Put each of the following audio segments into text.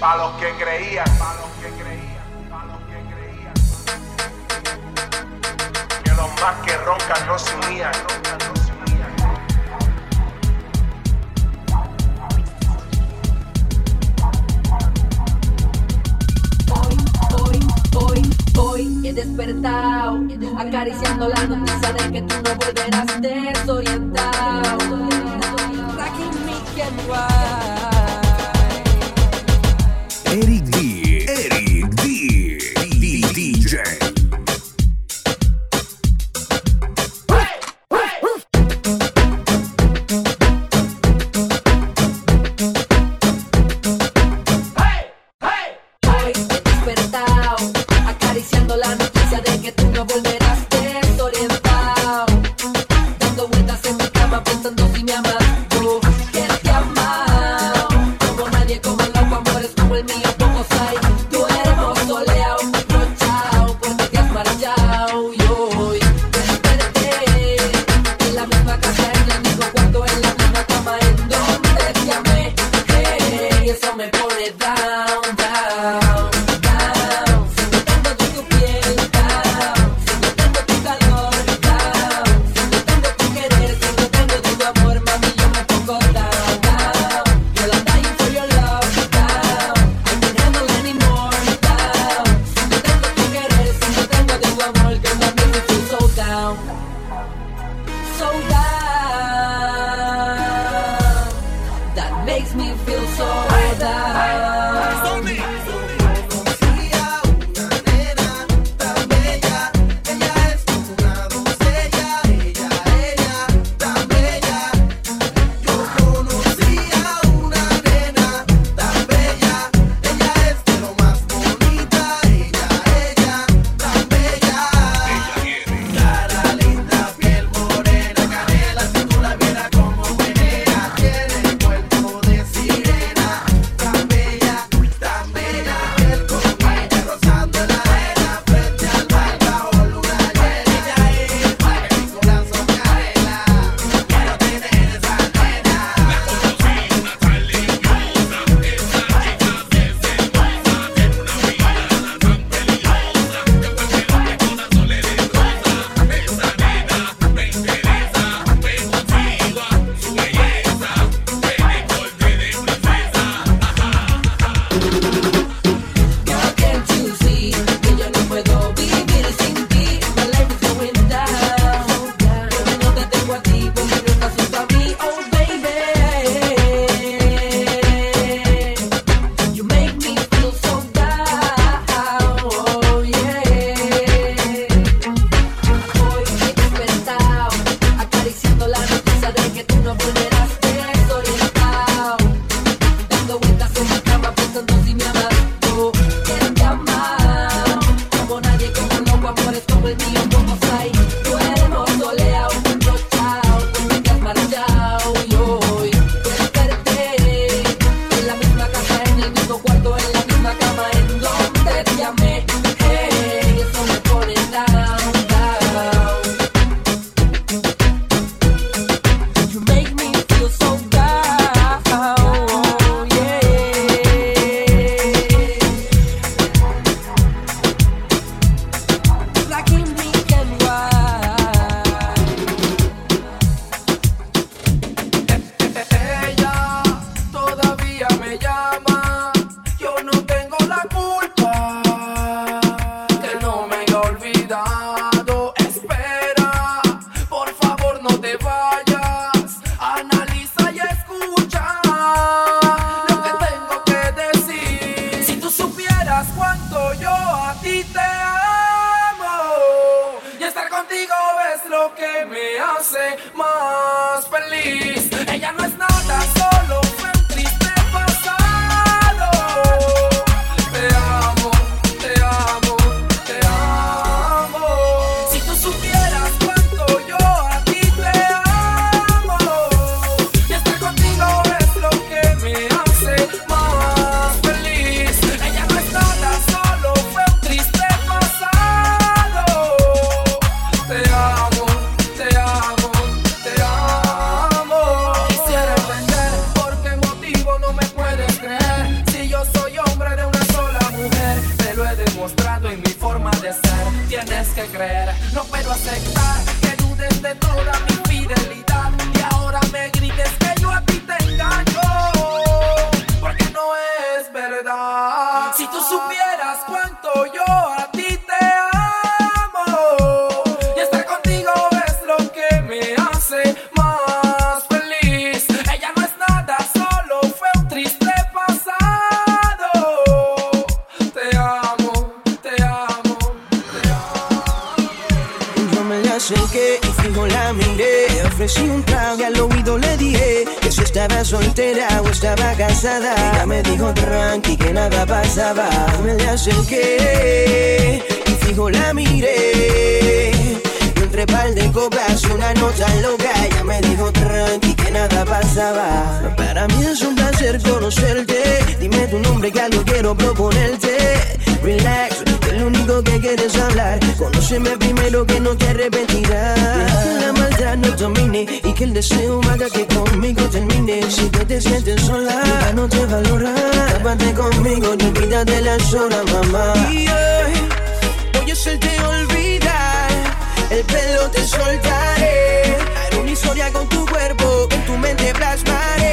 Pa los que creían, para los que creían, para los que creían. Que los más que roncan no se unían. No. Hoy, hoy, hoy he despertado, acariciando la noticia de que tú no volverás desorientado. Me. Casada. Ella me dijo tranqui que nada pasaba. Me le acerqué y fijo la miré. Y entre par de copas y una nota loca. Ella me dijo tranqui que nada pasaba. Para mí es un placer conocerte. Dime tu nombre que algo quiero proponerte. Relax, que lo único que quieres hablar. Conóceme primero que no te arrepentirás. Que la maldad no domine y que el deseo haga que conmigo termine. Si que te sientes sola, ya no te valora. Tápate conmigo y olvídate las horas, mamá. Y hoy voy a hacerte olvidar. El pelo te soltaré. Haré una historia con tu cuerpo, en tu mente plasmaré.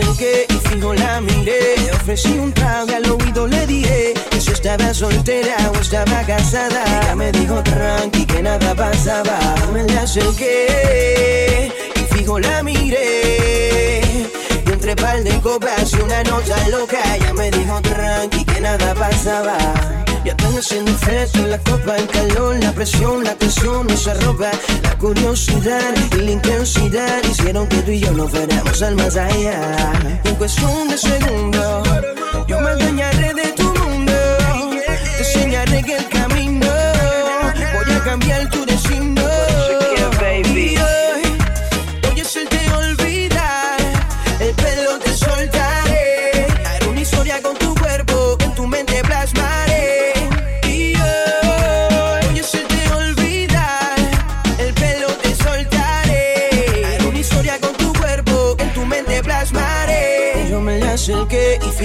Acerqué y fijo la miré. Le ofrecí un trago y al oído le dije que si estaba soltera o estaba casada. Ella me dijo tranqui que nada pasaba. Me le acerqué y fijo la miré. Entre par de copas y una nota loca, ella me dijo tranqui que nada pasaba. Ya están haciendo efecto en la copa, el calor, la presión, la tensión, esa ropa, la curiosidad y la intensidad hicieron que tú y yo nos fuéramos al más allá. En cuestión de segundos, yo me adueñaré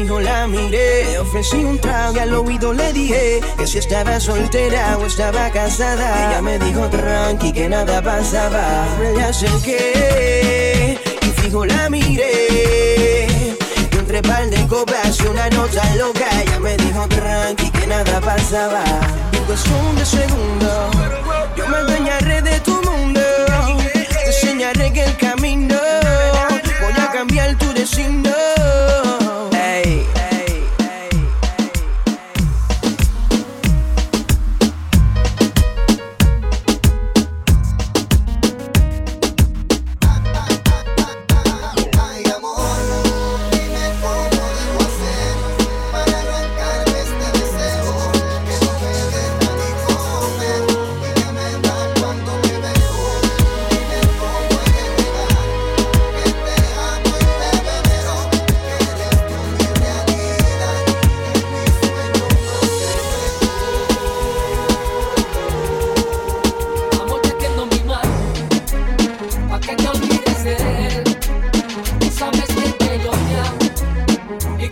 fijo la miré. Ofrecí un trago y al oído le dije que si estaba soltera o estaba casada. Ella me dijo tranqui que nada pasaba. Me le acerqué y fijo la miré. Y entre par de copas y una nota loca. Ella me dijo tranqui que nada pasaba. En cuestión de segundos, yo me adueñaré de tu mundo. Te enseñaré que el camino voy a cambiar tu destino.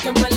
Come on.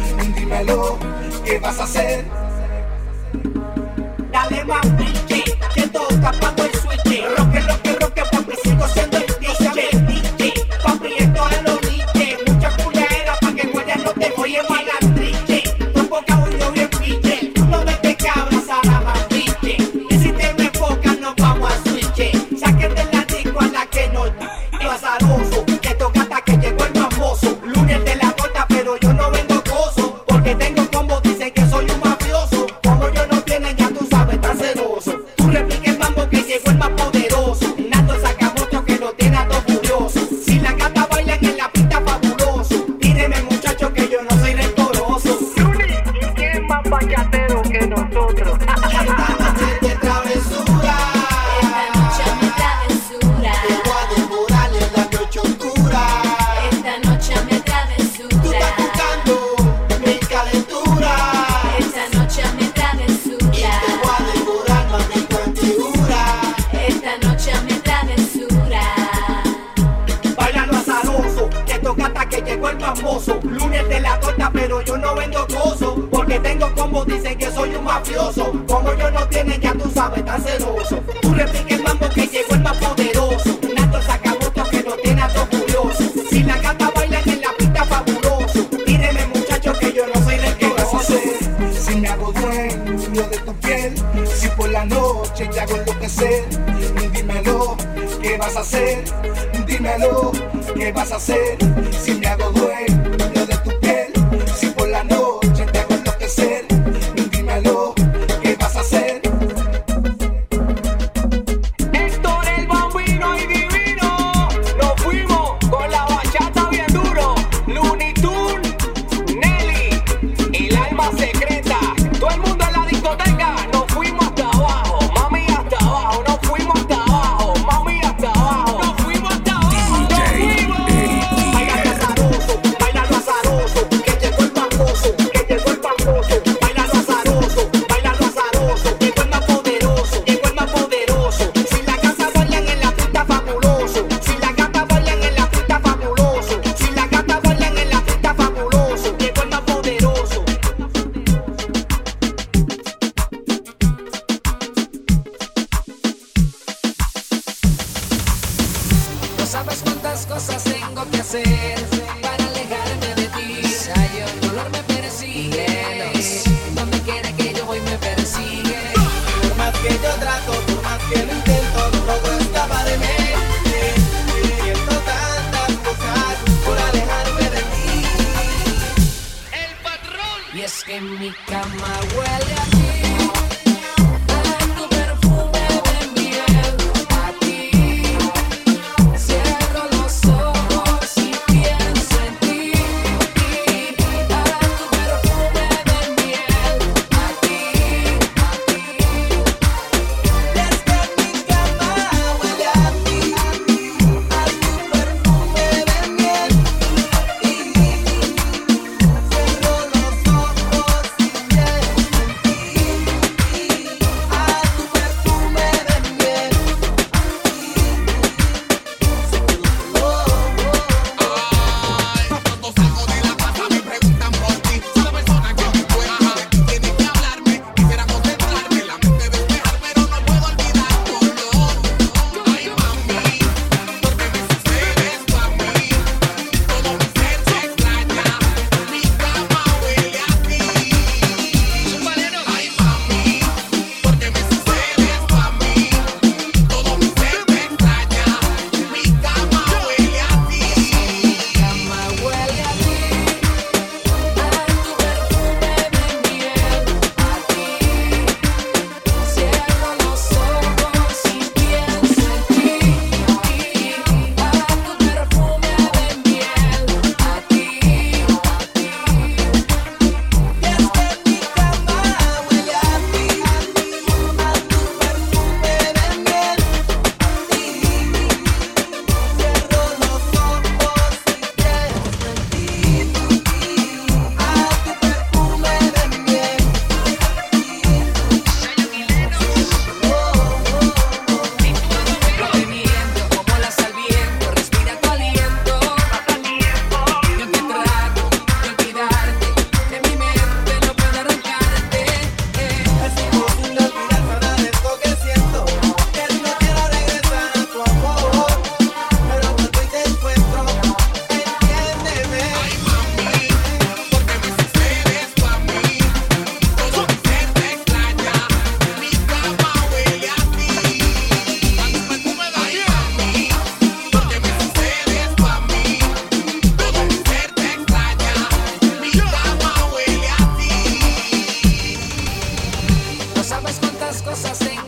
faça sem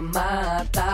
mata.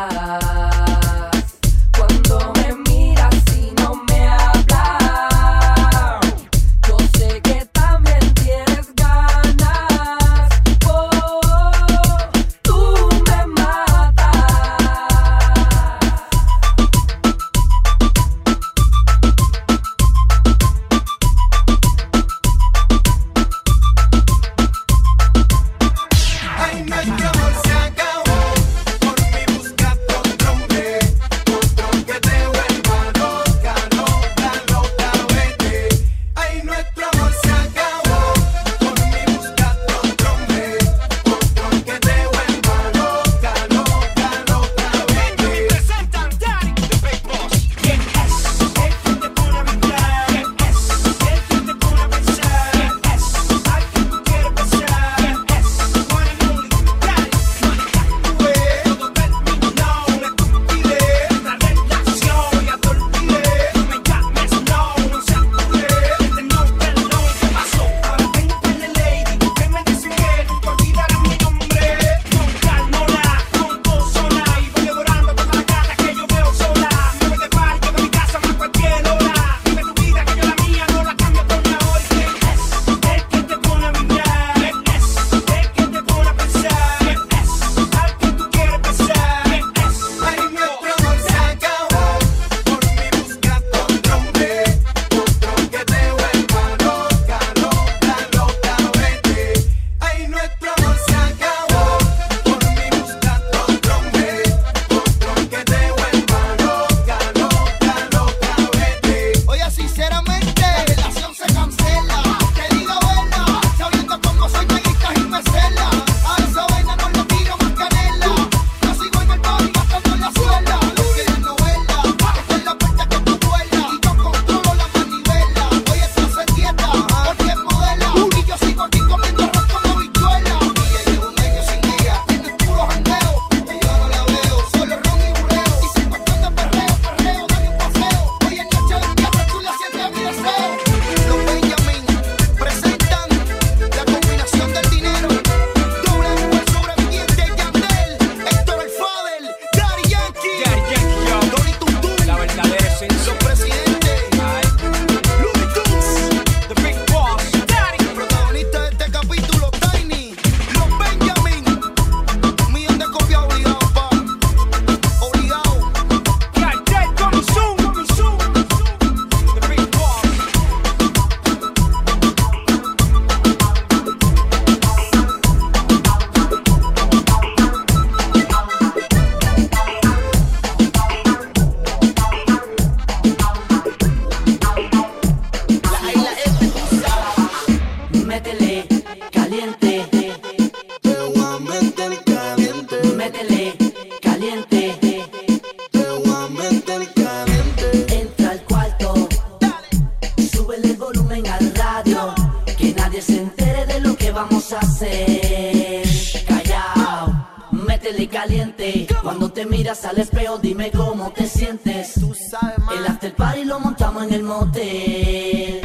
cómo te sientes. Tú sabes. El after party lo montamos en el motel.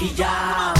Y ya.